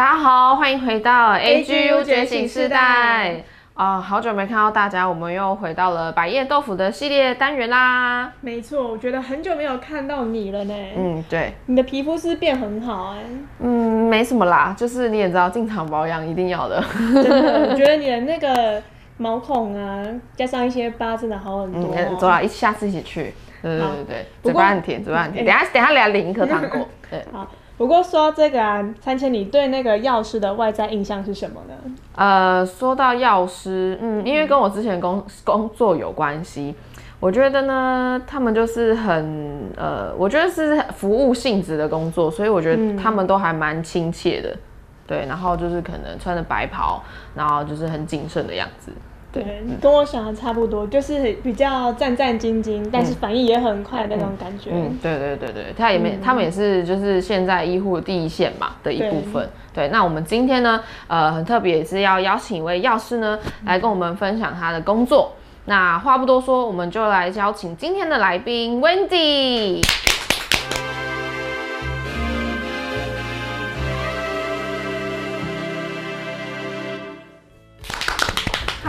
大家好，欢迎回到 AGU 觉醒时代啊、呃！好久没看到大家，我们又回到了百叶豆腐的系列单元啦。没错，我觉得很久没有看到你了呢。嗯，对，你的皮肤是变很好哎、欸。嗯，没什么啦，就是你也知道，经常保养一定要的。真的，我觉得你的那个毛孔啊，加上一些疤，真的好很多、哦。嗯，走啦，一下次一起去。对对对对，嘴巴很甜，嘴巴很甜。等下等下来领一颗糖果。对，好。不过说到这个啊，三千，你对那个药师的外在印象是什么呢？呃，说到药师，嗯，因为跟我之前工工作有关系，我觉得呢，他们就是很呃，我觉得是服务性质的工作，所以我觉得他们都还蛮亲切的，嗯、对，然后就是可能穿着白袍，然后就是很谨慎的样子。对，跟我想的差不多，就是比较战战兢兢，但是反应也很快的那种感觉。嗯，对对对对，他也没，他们也是就是现在医护第一线嘛的一部分。对，那我们今天呢，呃，很特别，也是要邀请一位药师呢来跟我们分享他的工作。那话不多说，我们就来邀请今天的来宾 Wendy。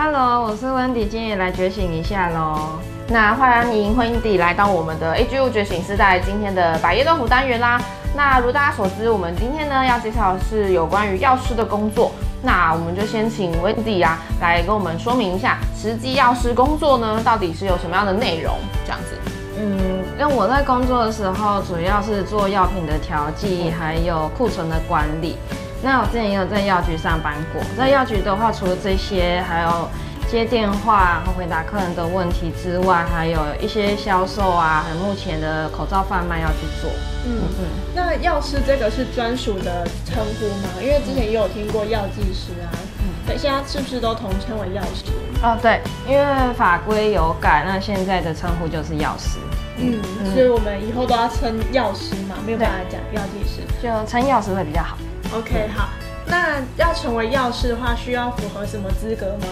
Hello，我是 Wendy，今天也来觉醒一下喽。那欢迎 Wendy 来到我们的 AGU 觉醒世代今天的百叶豆腐单元啦。那如大家所知，我们今天呢要介绍的是有关于药师的工作。那我们就先请 Wendy 啊来跟我们说明一下，实际药师工作呢到底是有什么样的内容？这样子。嗯，因为我在工作的时候，主要是做药品的调剂，还有库存的管理。那我之前也有在药局上班过，在药局的话，除了这些，还有接电话和回答客人的问题之外，还有一些销售啊，还有目前的口罩贩卖要去做。嗯嗯。那药师这个是专属的称呼吗？因为之前也有听过药剂师啊。嗯。对，现在是不是都统称为药师？哦，对，因为法规有改，那现在的称呼就是药师。嗯，嗯，所以我们以后都要称药师嘛，没有办法讲药剂师，就称药师会比较好。OK，好，那要成为药师的话，需要符合什么资格吗？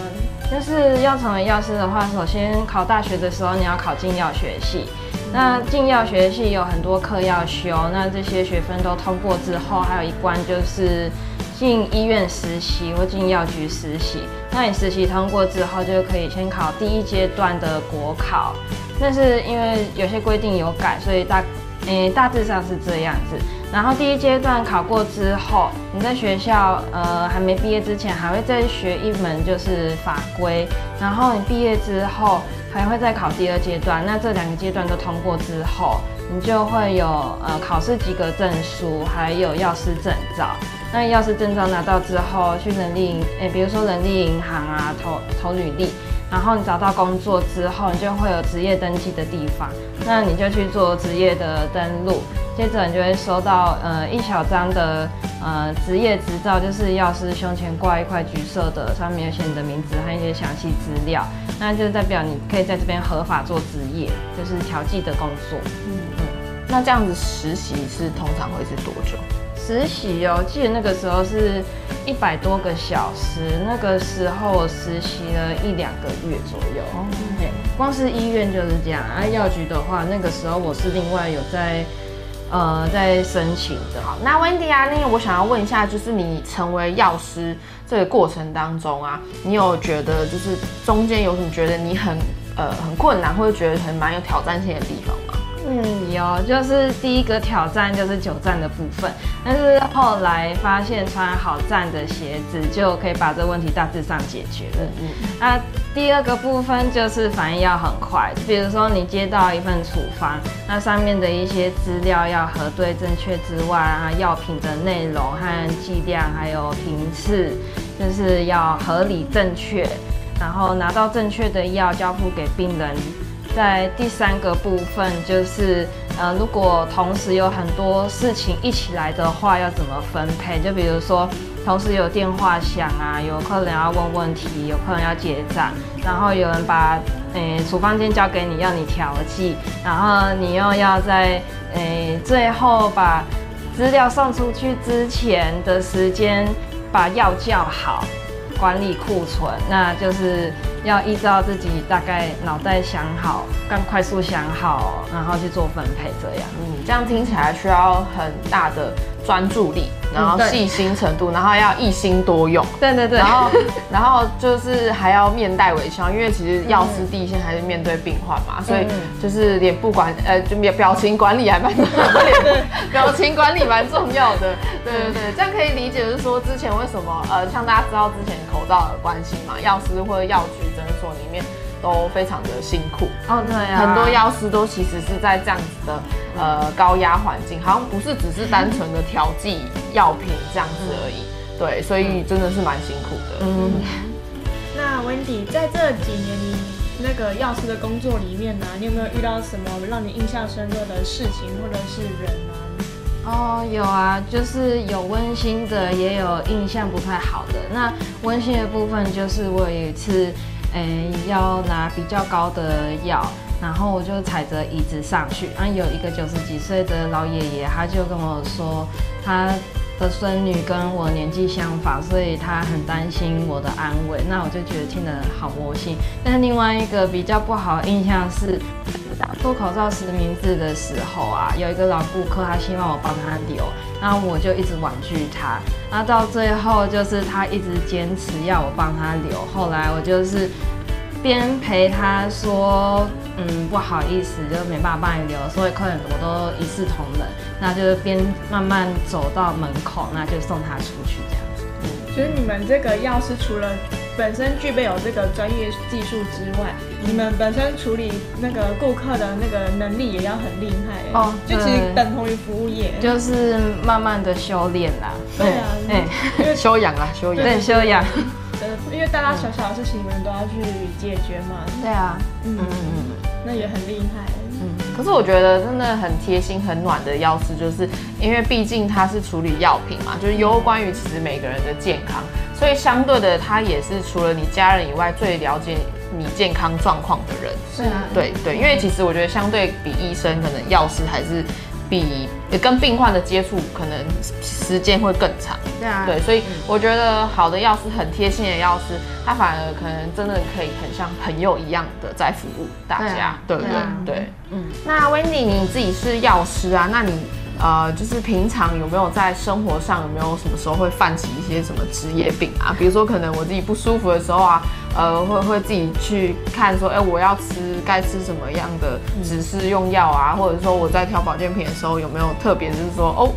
就是要成为药师的话，首先考大学的时候，你要考进药学系。嗯、那进药学系有很多课要修，那这些学分都通过之后，还有一关就是进医院实习或进药局实习。那你实习通过之后，就可以先考第一阶段的国考。但是因为有些规定有改，所以大，诶、欸，大致上是这样子。然后第一阶段考过之后，你在学校呃还没毕业之前，还会再学一门就是法规。然后你毕业之后，还会再考第二阶段。那这两个阶段都通过之后，你就会有呃考试及格证书，还有药师证照。那药师证照拿到之后，去人力银，诶，比如说人力银行啊，投投履历。然后你找到工作之后，你就会有职业登记的地方，那你就去做职业的登录，接着你就会收到呃一小张的呃职业执照，就是药师胸前挂一块橘色的，上面有写你的名字和一些详细资料，那就代表你可以在这边合法做职业，就是调剂的工作。嗯嗯，那这样子实习是通常会是多久？实习哦，记得那个时候是一百多个小时，那个时候实习了一两个月左右。哦，对，光是医院就是这样啊。药局的话，那个时候我是另外有在呃在申请的。好，那 Wendy 啊，那个我想要问一下，就是你成为药师这个过程当中啊，你有觉得就是中间有什么觉得你很呃很困难，或者觉得很蛮有挑战性的地方吗？嗯，有，就是第一个挑战就是久站的部分，但是后来发现穿好站的鞋子就可以把这个问题大致上解决了。嗯，那第二个部分就是反应要很快，比如说你接到一份处方，那上面的一些资料要核对正确之外啊，药品的内容和剂量还有频次就是要合理正确，然后拿到正确的药交付给病人。在第三个部分就是，呃，如果同时有很多事情一起来的话，要怎么分配？就比如说，同时有电话响啊，有客人要问问题，有客人要结账，然后有人把，诶，处方间交给你，要你调剂，然后你又要在，诶，最后把资料送出去之前的时间，把药叫好。管理库存，那就是要依照自己大概脑袋想好，更快速想好，然后去做分配，这样。嗯，这样听起来需要很大的专注力。然后细心程度，然后要一心多用。对对对。然后，然后就是还要面带微笑，因为其实药师第一线还是面对病患嘛，所以就是脸部管呃，就表表情管理还蛮重要的，表情管理蛮重要的。对对对，这样可以理解，就是说之前为什么呃，像大家知道之前口罩的关系嘛，药师或者药局诊所里面。都非常的辛苦哦，对啊，很多药师都其实是在这样子的呃高压环境，好像不是只是单纯的调剂药品这样子而已，对，所以真的是蛮辛苦的。嗯，那 Wendy 在这几年你那个药师的工作里面呢，你有没有遇到什么让你印象深刻的事情或者是人呢？哦，有啊，就是有温馨的，也有印象不太好的。那温馨的部分就是我有一次。哎，要拿比较高的药，然后我就踩着椅子上去。然后有一个九十几岁的老爷爷，他就跟我说，他的孙女跟我年纪相仿，所以他很担心我的安危。那我就觉得听得好窝心。但另外一个比较不好的印象是。脱口罩实名制的时候啊，有一个老顾客，他希望我帮他留，那我就一直婉拒他，那到最后就是他一直坚持要我帮他留，后来我就是边陪他说，嗯，不好意思，就没办法帮你留，所有客人我都一视同仁，那就是边慢慢走到门口，那就送他出去这样子。嗯，所以你们这个药是除了本身具备有这个专业技术之外，你们本身处理那个顾客的那个能力也要很厉害哦，就其实等同于服务业，就是慢慢的修炼啦。对啊，哎，修养啊，修养，对，修养。因为大大小小的事情你们都要去解决嘛。对啊，嗯嗯嗯，那也很厉害。嗯，可是我觉得真的很贴心、很暖的药师，就是因为毕竟他是处理药品嘛，就是攸关于其实每个人的健康。所以相对的，他也是除了你家人以外最了解你健康状况的人。是啊，对对，因为其实我觉得相对比医生，可能药师还是比跟病患的接触可能时间会更长。对啊，对，所以我觉得好的药师，很贴心的药师，他反而可能真的可以很像朋友一样的在服务大家，对不对？对，嗯。那 Wendy 你自己是药师啊，那你。呃，就是平常有没有在生活上有没有什么时候会犯起一些什么职业病啊？比如说可能我自己不舒服的时候啊，呃，会会自己去看说，哎、我要吃该吃什么样的指示用药啊，或者说我在挑保健品的时候有没有特别就是说，哦，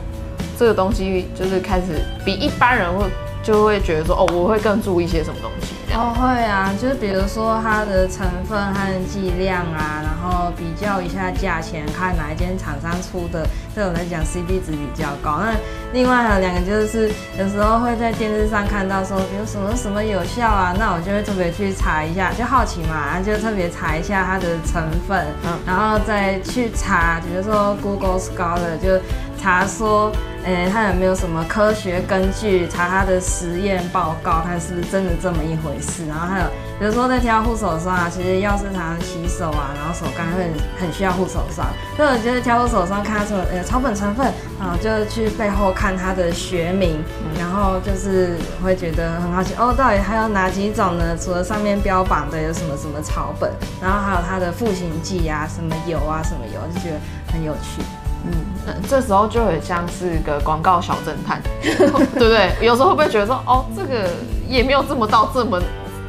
这个东西就是开始比一般人会。就会觉得说，哦，我会更注意一些什么东西。哦，会啊，就是比如说它的成分和剂量啊，然后比较一下价钱，看哪一间厂商出的，对我来讲 CP 值比较高。那另外还有两个就是，有时候会在电视上看到说，比如什么什么有效啊，那我就会特别去查一下，就好奇嘛，然后就特别查一下它的成分，嗯，然后再去查，比如说 Google Scholar 就查说。诶，它有没有什么科学根据？查它的实验报告，看是不是真的这么一回事。然后还有，比如说在挑护手霜啊，其实药师常常洗手啊，然后手干会很需要护手霜。所以我觉得挑护手霜，看它什么呃草本成分，然后就去背后看它的学名，然后就是会觉得很好奇哦，到底还有哪几种呢？除了上面标榜的有什么什么草本，然后还有它的赋形剂啊，什么油啊，什么油，就觉得很有趣。嗯，这时候就很像是个广告小侦探，对不对？有时候会不会觉得说，哦，这个也没有这么到这么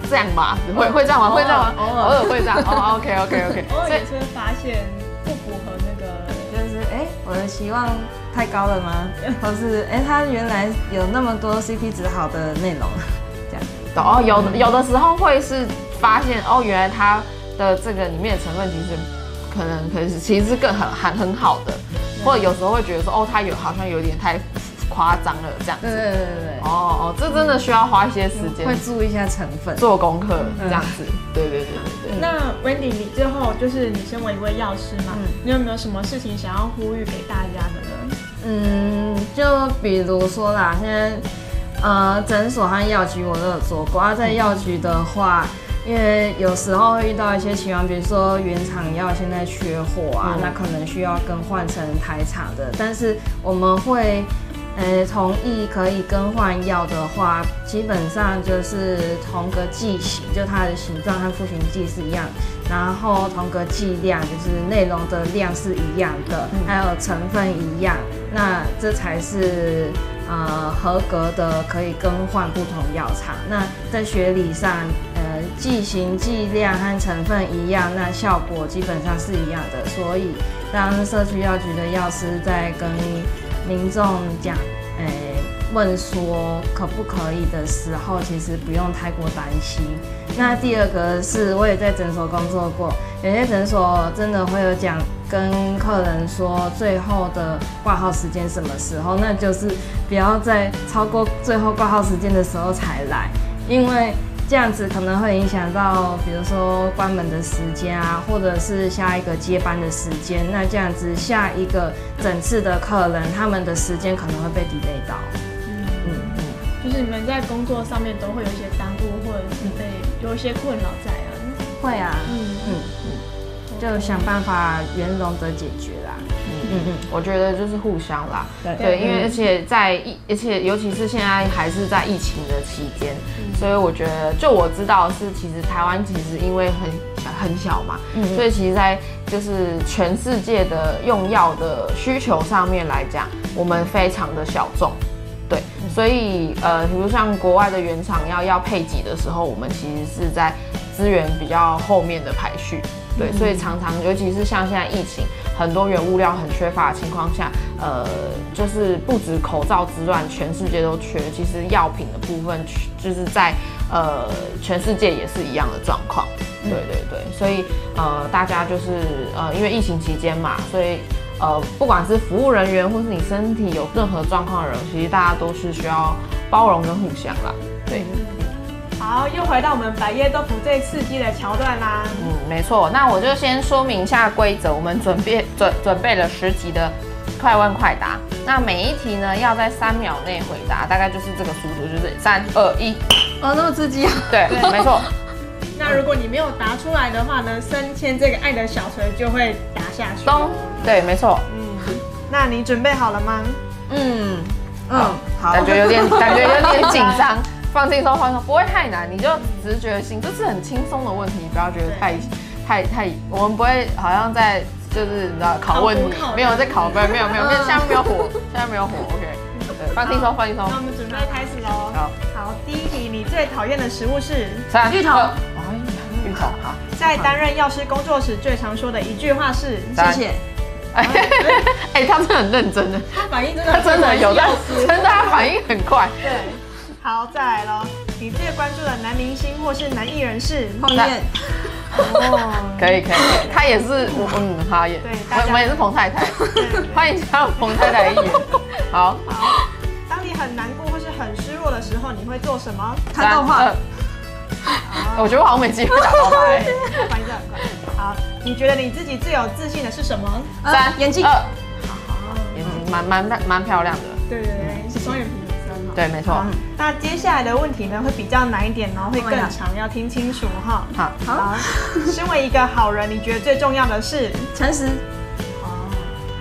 这样吧？会会这样吗？会这样吗？偶尔偶尔会这样。哦，OK OK OK。偶尔也是会发现不符合那个，就是哎，我的期望太高了吗？或是哎，它原来有那么多 CP 值好的内容，这样。哦，有的有的时候会是发现哦，原来他的这个里面的成分其实可能可是其实是更很很很好的。或者有时候会觉得说，哦，他有好像有点太夸张了这样子。对对对对。哦哦，这真的需要花一些时间，会注意一下成分，做功课这样子。对对对对对。那 Wendy，你最后就是你身为一位药师嘛，你有没有什么事情想要呼吁给大家的呢？嗯，就比如说啦，现在呃诊所和药局我都有做过啊，在药局的话。因为有时候会遇到一些情况，比如说原厂药现在缺货啊，嗯、那可能需要更换成台厂的。但是我们会，呃，同意可以更换药的话，基本上就是同个剂型，就它的形状和复形剂是一样，然后同个剂量，就是内容的量是一样的，还有成分一样，那这才是呃合格的可以更换不同药厂。那在学理上，呃剂型、剂量和成分一样，那效果基本上是一样的。所以当社区药局的药师在跟民众讲，呃问说可不可以的时候，其实不用太过担心。那第二个是，我也在诊所工作过，有些诊所真的会有讲跟客人说最后的挂号时间什么时候，那就是不要在超过最后挂号时间的时候才来，因为这样子可能会影响到，比如说关门的时间啊，或者是下一个接班的时间，那这样子下一个整次的客人他们的时间可能会被 delay 到。嗯嗯嗯，就是你们在工作上面都会有一些耽误，或者是被。有一些困扰在啊，会啊，嗯嗯嗯，就想办法圆融的解决啦。嗯嗯嗯，我觉得就是互相啦，对。对，因为而且在疫，而且尤其是现在还是在疫情的期间，所以我觉得就我知道是，其实台湾其实因为很很小嘛，嗯所以其实在就是全世界的用药的需求上面来讲，我们非常的小众。对，所以呃，比如像国外的原厂要要配给的时候，我们其实是在资源比较后面的排序。对，所以常常尤其是像现在疫情，很多原物料很缺乏的情况下，呃，就是不止口罩之乱，全世界都缺。其实药品的部分，就是在呃全世界也是一样的状况。对对对，所以呃大家就是呃因为疫情期间嘛，所以。呃，不管是服务人员，或是你身体有任何状况的人，其实大家都是需要包容跟互相啦。对，好，又回到我们百叶豆腐最刺激的桥段啦。嗯，没错。那我就先说明一下规则，我们准备准准备了十题的快问快答。那每一题呢，要在三秒内回答，大概就是这个速度，就是三二一。哦，那么刺激啊！对，对没错。那如果你没有答出来的话呢，升迁这个爱的小锤就会打下去。咚，对，没错。嗯，那你准备好了吗？嗯嗯，好。感觉有点，感觉有点紧张。放轻松，放松，不会太难，你就直觉性，这是很轻松的问题，你不要觉得太太太，我们不会好像在就是你知道考问题，没有在考分，没有没有，现在没有火，现在没有火，OK。对，放轻松，放轻松。那我们准备开始喽。好，好，第一题，你最讨厌的食物是？三，芋头。芋头好，在担任药师工作时，最常说的一句话是谢谢。哎，哎，他真的很认真的，他反应真的，他真的有在，真的他反应很快。对，好，再来喽。你最关注的男明星或是男艺人是？彭于晏。哦，可以可以，他也是，嗯，他也，对，我们也是彭太太。欢迎加入彭太太的一员。好。好。当你很难过或是很失落的时候，你会做什么？看动画。我觉得我好像没机会打到他。反应很快。好，你觉得你自己最有自信的是什么？三，眼睛。二，眼睛蛮蛮蛮漂亮的。对对对，是双眼皮。对，没错。那接下来的问题呢，会比较难一点，然后会更长，要听清楚哈。好，好。身为一个好人，你觉得最重要的是诚实。哦，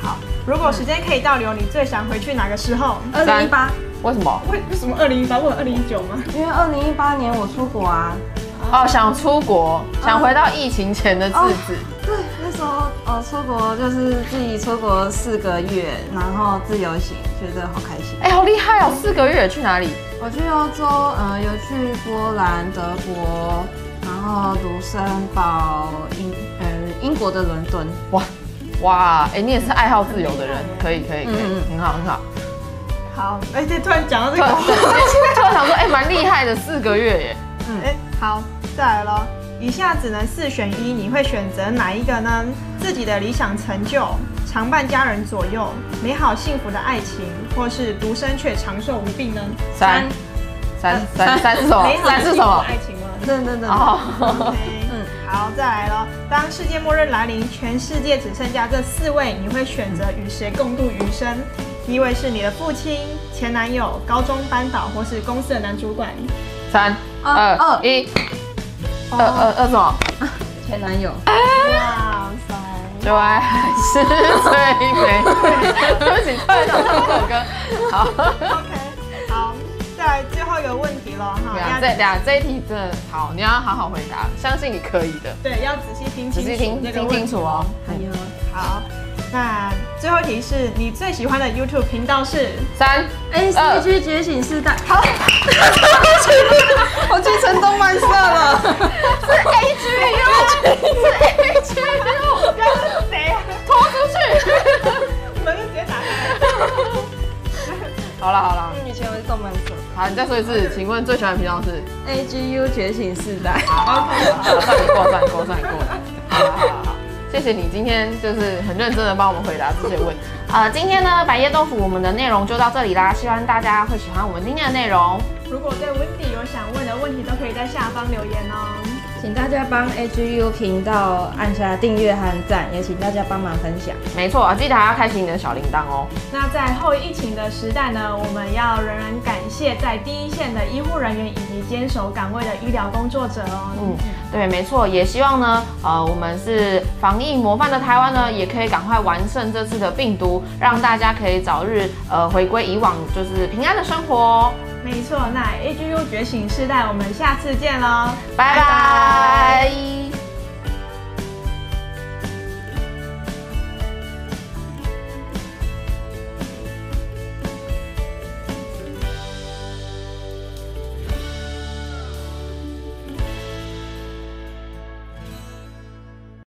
好。如果时间可以倒流，你最想回去哪个时候？二零一八。为什么？为为什么二零一八？或者二零一九吗？因为二零一八年我出国啊。哦，想出国，想回到疫情前的日子。哦。对，那时候呃出国就是自己出国四个月，然后自由行，觉得好开心。哎，好厉害哦！四个月去哪里？我去欧洲，呃，有去波兰、德国，然后卢森堡、英呃英国的伦敦。哇哇，哎，你也是爱好自由的人，可以可以可以，很好很好。好，哎，这突然讲到这个，突然想说，哎，蛮厉害的，四个月耶。嗯，哎，好，再来喽。以下只能四选一，你会选择哪一个呢？自己的理想成就，常伴家人左右，美好幸福的爱情，或是独身却长寿无病呢？三，三三 三是什么？三是什么？爱情吗？对对对。哦。嗯，好，再来喽。当世界末日来临，全世界只剩下这四位，你会选择与谁共度余生？第一位是你的父亲、前男友、高中班导，或是公司的男主管。三二二一，二二二什么？前男友。哇塞！就爱还是最美。对不起，突然想唱这首歌。好。OK，好，再来最后一个问题了哈。这俩这一题真的好，你要好好回答，相信你可以的。对，要仔细听，仔细听，听清楚哦。还有，好。那最后一题是你最喜欢的 YouTube 频道是三 ACG 觉醒世代。好，我去成动漫社了。是 AGU，是 AGU，刚刚是谁啊？拖出去，门就直接打开。好了好了，以前我是动漫社。好，你再说一次，请问最喜欢的频道是 AGU 觉醒世代。好，算你过，算你过，算你过。好好好。谢谢你今天就是很认真的帮我们回答这些问题。呃，今天呢，百叶豆腐我们的内容就到这里啦，希望大家会喜欢我们今天的内容。如果对 Wendy 有想问的问题，都可以在下方留言哦。请大家帮 AGU 频道按下订阅和赞，也请大家帮忙分享。没错，记得还要开启你的小铃铛哦。那在后疫情的时代呢，我们要仍然感谢在第一线的医护人员以及坚守岗位的医疗工作者哦。嗯，对，没错，也希望呢，呃，我们是防疫模范的台湾呢，也可以赶快完胜这次的病毒，让大家可以早日呃回归以往就是平安的生活。没错，那 AGU 觉醒世代，我们下次见喽，拜拜。